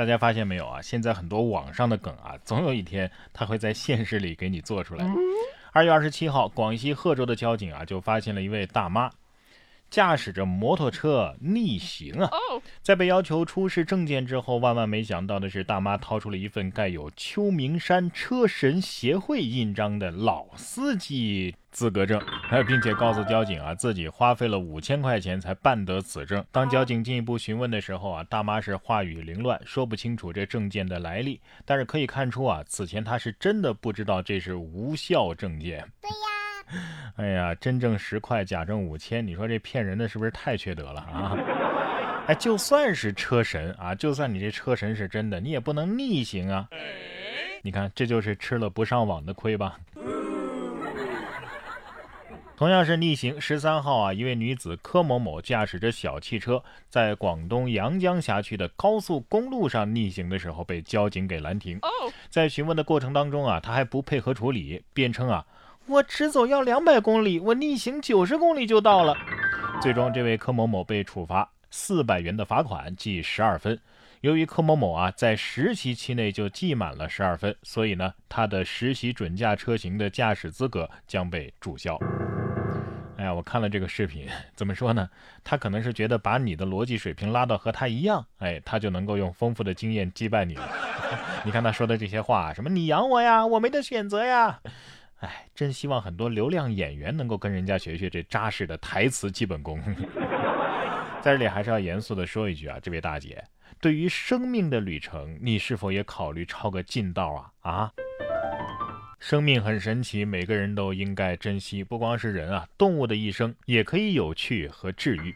大家发现没有啊？现在很多网上的梗啊，总有一天他会在现实里给你做出来。二月二十七号，广西贺州的交警啊，就发现了一位大妈。驾驶着摩托车逆行啊！在被要求出示证件之后，万万没想到的是，大妈掏出了一份盖有秋名山车神协会印章的老司机资格证，并且告诉交警啊，自己花费了五千块钱才办得此证。当交警进一步询问的时候啊，大妈是话语凌乱，说不清楚这证件的来历。但是可以看出啊，此前她是真的不知道这是无效证件。对呀。哎呀，真挣十块，假挣五千，你说这骗人的是不是太缺德了啊？哎，就算是车神啊，就算你这车神是真的，你也不能逆行啊！你看，这就是吃了不上网的亏吧？同样是逆行，十三号啊，一位女子柯某某驾驶着小汽车，在广东阳江辖区的高速公路上逆行的时候，被交警给拦停。在询问的过程当中啊，她还不配合处理，辩称啊。我直走要两百公里，我逆行九十公里就到了。最终，这位柯某某被处罚四百元的罚款，记十二分。由于柯某某啊在实习期内就记满了十二分，所以呢，他的实习准驾车型的驾驶资格将被注销。哎呀，我看了这个视频，怎么说呢？他可能是觉得把你的逻辑水平拉到和他一样，哎，他就能够用丰富的经验击败你了。你看他说的这些话，什么你养我呀，我没得选择呀。哎，真希望很多流量演员能够跟人家学学这扎实的台词基本功。在这里还是要严肃的说一句啊，这位大姐，对于生命的旅程，你是否也考虑抄个近道啊？啊，生命很神奇，每个人都应该珍惜。不光是人啊，动物的一生也可以有趣和治愈。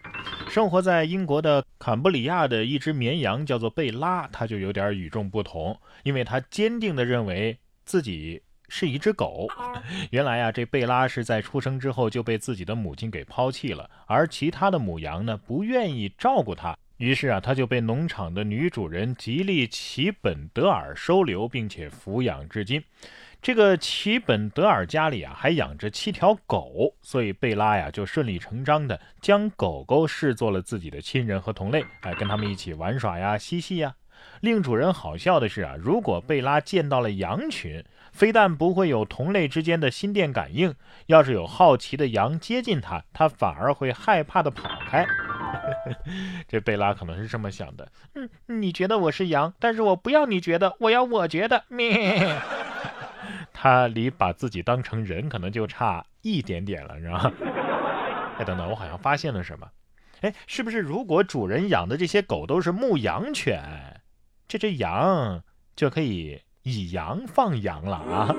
生活在英国的坎布里亚的一只绵羊叫做贝拉，它就有点与众不同，因为它坚定地认为自己。是一只狗。原来啊，这贝拉是在出生之后就被自己的母亲给抛弃了，而其他的母羊呢不愿意照顾它，于是啊，它就被农场的女主人吉利奇本德尔收留，并且抚养至今。这个奇本德尔家里啊还养着七条狗，所以贝拉呀就顺理成章的将狗狗视作了自己的亲人和同类，哎，跟他们一起玩耍呀、嬉戏呀。令主人好笑的是啊，如果贝拉见到了羊群，非但不会有同类之间的心电感应，要是有好奇的羊接近它，它反而会害怕的跑开。这贝拉可能是这么想的：嗯，你觉得我是羊，但是我不要你觉得，我要我觉得。咩，他离把自己当成人可能就差一点点了，是吧？哎，等等，我好像发现了什么。哎，是不是如果主人养的这些狗都是牧羊犬，这只羊就可以？以羊放羊了啊！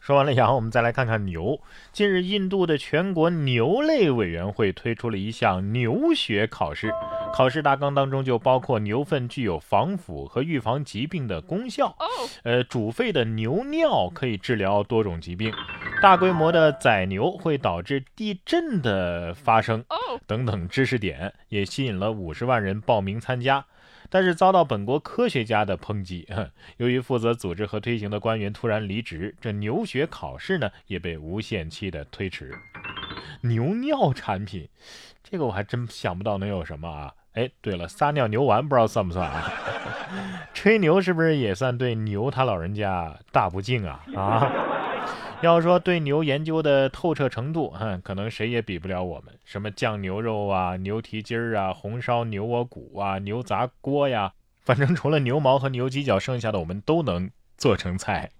说完了羊，我们再来看看牛。近日，印度的全国牛类委员会推出了一项牛学考试，考试大纲当中就包括牛粪具有防腐和预防疾病的功效。呃，煮沸的牛尿可以治疗多种疾病，大规模的宰牛会导致地震的发生。等等知识点也吸引了五十万人报名参加。但是遭到本国科学家的抨击，由于负责组织和推行的官员突然离职，这牛血考试呢也被无限期的推迟。牛尿产品，这个我还真想不到能有什么啊！哎，对了，撒尿牛丸不知道算不算啊？吹牛是不是也算对牛他老人家大不敬啊？啊？要说对牛研究的透彻程度，哼，可能谁也比不了我们。什么酱牛肉啊、牛蹄筋儿啊、红烧牛窝骨啊、牛杂锅呀，反正除了牛毛和牛犄角，剩下的我们都能做成菜。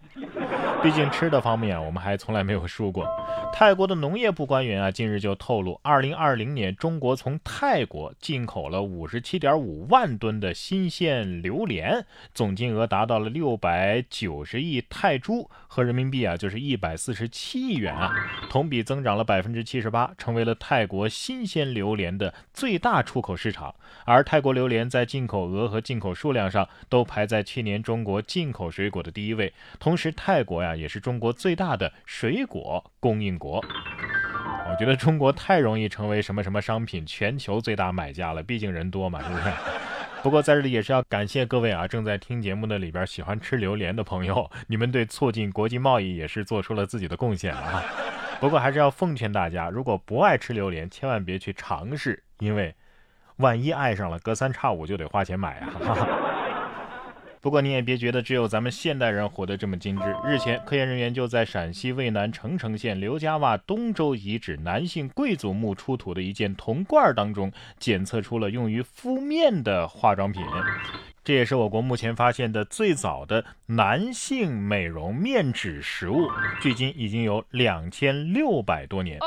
毕竟吃的方面，我们还从来没有输过。泰国的农业部官员啊，近日就透露，二零二零年中国从泰国进口了五十七点五万吨的新鲜榴莲，总金额达到了六百九十亿泰铢，合人民币啊就是一百四十七亿元啊，同比增长了百分之七十八，成为了泰国新鲜榴莲的最大出口市场。而泰国榴莲在进口额和进口数量上都排在去年中国进口水果的第一位，同时泰国呀也是中国最大的水果供应。国，我觉得中国太容易成为什么什么商品全球最大买家了，毕竟人多嘛，是不是？不过在这里也是要感谢各位啊，正在听节目的里边喜欢吃榴莲的朋友，你们对促进国际贸易也是做出了自己的贡献啊。不过还是要奉劝大家，如果不爱吃榴莲，千万别去尝试，因为万一爱上了，隔三差五就得花钱买啊。不过你也别觉得只有咱们现代人活得这么精致。日前，科研人员就在陕西渭南澄城县刘家洼东周遗址男性贵族墓出土的一件铜罐当中，检测出了用于敷面的化妆品。这也是我国目前发现的最早的男性美容面纸实物，距今已经有两千六百多年。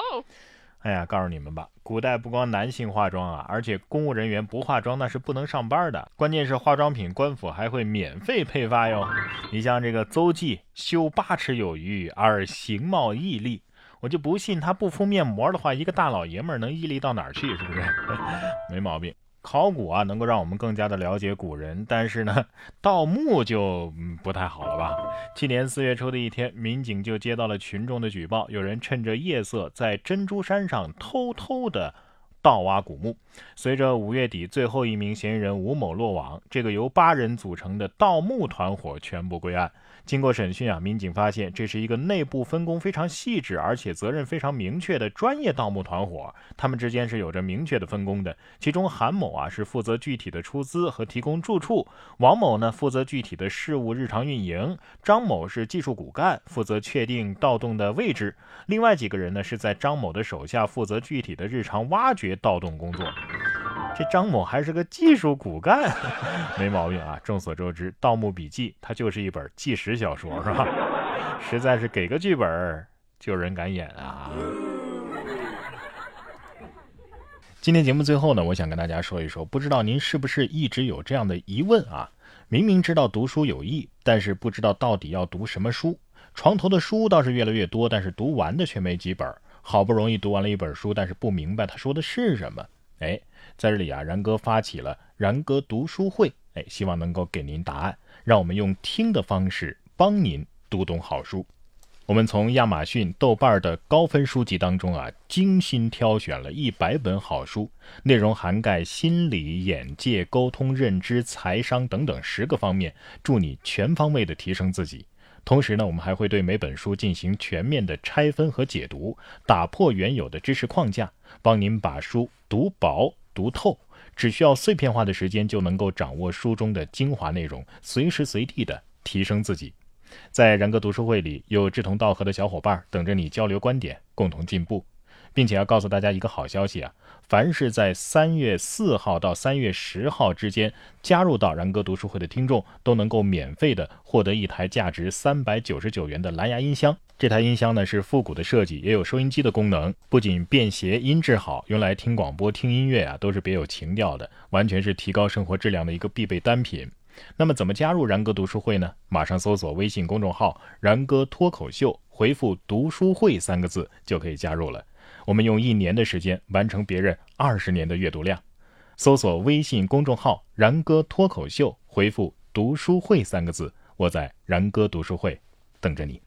哎呀，告诉你们吧，古代不光男性化妆啊，而且公务人员不化妆那是不能上班的。关键是化妆品官府还会免费配发哟。你像这个邹忌修八尺有余而形貌屹立，我就不信他不敷面膜的话，一个大老爷们能屹立到哪儿去？是不是？没毛病。考古啊，能够让我们更加的了解古人，但是呢，盗墓就不太好了吧？去年四月初的一天，民警就接到了群众的举报，有人趁着夜色在珍珠山上偷偷的盗挖古墓。随着五月底最后一名嫌疑人吴某落网，这个由八人组成的盗墓团伙全部归案。经过审讯啊，民警发现这是一个内部分工非常细致，而且责任非常明确的专业盗墓团伙。他们之间是有着明确的分工的。其中韩某啊是负责具体的出资和提供住处，王某呢负责具体的事务日常运营，张某是技术骨干，负责确定盗洞的位置。另外几个人呢是在张某的手下负责具体的日常挖掘盗洞工作。这张某还是个技术骨干，没毛病啊！众所周知，《盗墓笔记》它就是一本纪实小说，是吧？实在是给个剧本就有人敢演啊！今天节目最后呢，我想跟大家说一说，不知道您是不是一直有这样的疑问啊？明明知道读书有益，但是不知道到底要读什么书。床头的书倒是越来越多，但是读完的却没几本。好不容易读完了一本书，但是不明白他说的是什么。哎，在这里啊，然哥发起了然哥读书会，哎，希望能够给您答案，让我们用听的方式帮您读懂好书。我们从亚马逊、豆瓣的高分书籍当中啊，精心挑选了一百本好书，内容涵盖心理、眼界、沟通、认知、财商等等十个方面，助你全方位的提升自己。同时呢，我们还会对每本书进行全面的拆分和解读，打破原有的知识框架，帮您把书读薄读透。只需要碎片化的时间，就能够掌握书中的精华内容，随时随地的提升自己。在然哥读书会里，有志同道合的小伙伴等着你交流观点，共同进步。并且要告诉大家一个好消息啊！凡是在三月四号到三月十号之间加入到然哥读书会的听众，都能够免费的获得一台价值三百九十九元的蓝牙音箱。这台音箱呢是复古的设计，也有收音机的功能，不仅便携，音质好，用来听广播、听音乐啊都是别有情调的，完全是提高生活质量的一个必备单品。那么怎么加入然哥读书会呢？马上搜索微信公众号“然哥脱口秀”，回复“读书会”三个字就可以加入了。我们用一年的时间完成别人二十年的阅读量。搜索微信公众号“然哥脱口秀”，回复“读书会”三个字，我在然哥读书会等着你。